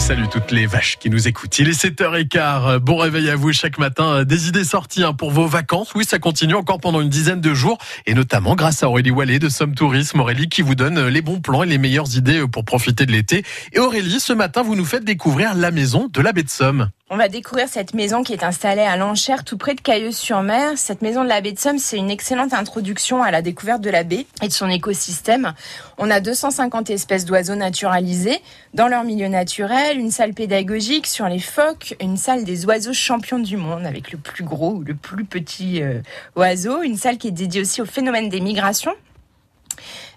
salut toutes les vaches qui nous écoutent. Il est 7h15. Bon réveil à vous chaque matin. Des idées sorties hein, pour vos vacances. Oui, ça continue encore pendant une dizaine de jours et notamment grâce à Aurélie Wallet de Somme Tourisme. Aurélie qui vous donne les bons plans et les meilleures idées pour profiter de l'été. Et Aurélie, ce matin, vous nous faites découvrir la maison de la baie de Somme. On va découvrir cette maison qui est installée à l'enchère tout près de Cailleuse-sur-Mer. Cette maison de la baie de Somme, c'est une excellente introduction à la découverte de la baie et de son écosystème. On a 250 espèces d'oiseaux naturalisés dans leur milieu naturel, une salle pédagogique sur les phoques, une salle des oiseaux champions du monde avec le plus gros ou le plus petit euh, oiseau, une salle qui est dédiée aussi au phénomène des migrations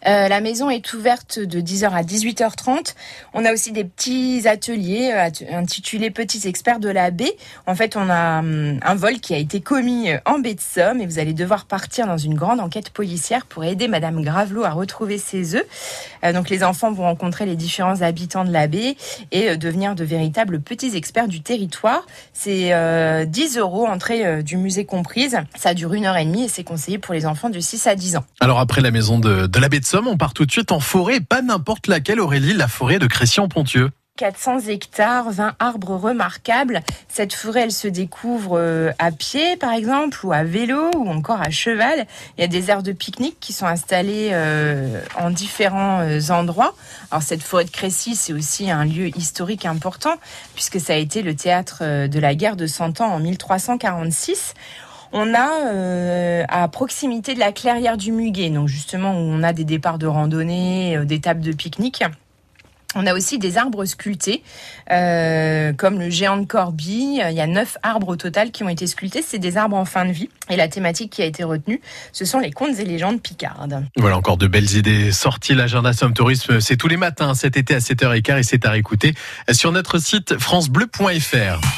euh, la maison est ouverte de 10h à 18h30. On a aussi des petits ateliers euh, intitulés Petits experts de la baie. En fait, on a hum, un vol qui a été commis euh, en baie de Somme et vous allez devoir partir dans une grande enquête policière pour aider Madame Gravelot à retrouver ses œufs. donc les enfants vont rencontrer les différents habitants de la baie et devenir de véritables petits experts du territoire. C'est 10 euros entrée du musée comprise. Ça dure une heure et demie et c'est conseillé pour les enfants de 6 à 10 ans. Alors après la maison de, de la baie de Somme, on part tout de suite en forêt, pas n'importe laquelle Aurélie, la forêt de Crécy-en-Pontieux. 400 hectares, 20 arbres remarquables. Cette forêt, elle se découvre euh, à pied, par exemple, ou à vélo, ou encore à cheval. Il y a des aires de pique-nique qui sont installées euh, en différents euh, endroits. Alors cette forêt de Crécy, c'est aussi un lieu historique important, puisque ça a été le théâtre de la guerre de Cent Ans en 1346. On a euh, à proximité de la clairière du Muguet, donc justement où on a des départs de randonnée, euh, des tables de pique-nique. On a aussi des arbres sculptés, euh, comme le géant de Corbie. Il y a neuf arbres au total qui ont été sculptés. C'est des arbres en fin de vie. Et la thématique qui a été retenue, ce sont les contes et légendes picardes. Voilà encore de belles idées sorties. L'agenda Somme Tourisme, c'est tous les matins cet été à 7h15 et c'est à réécouter sur notre site francebleu.fr.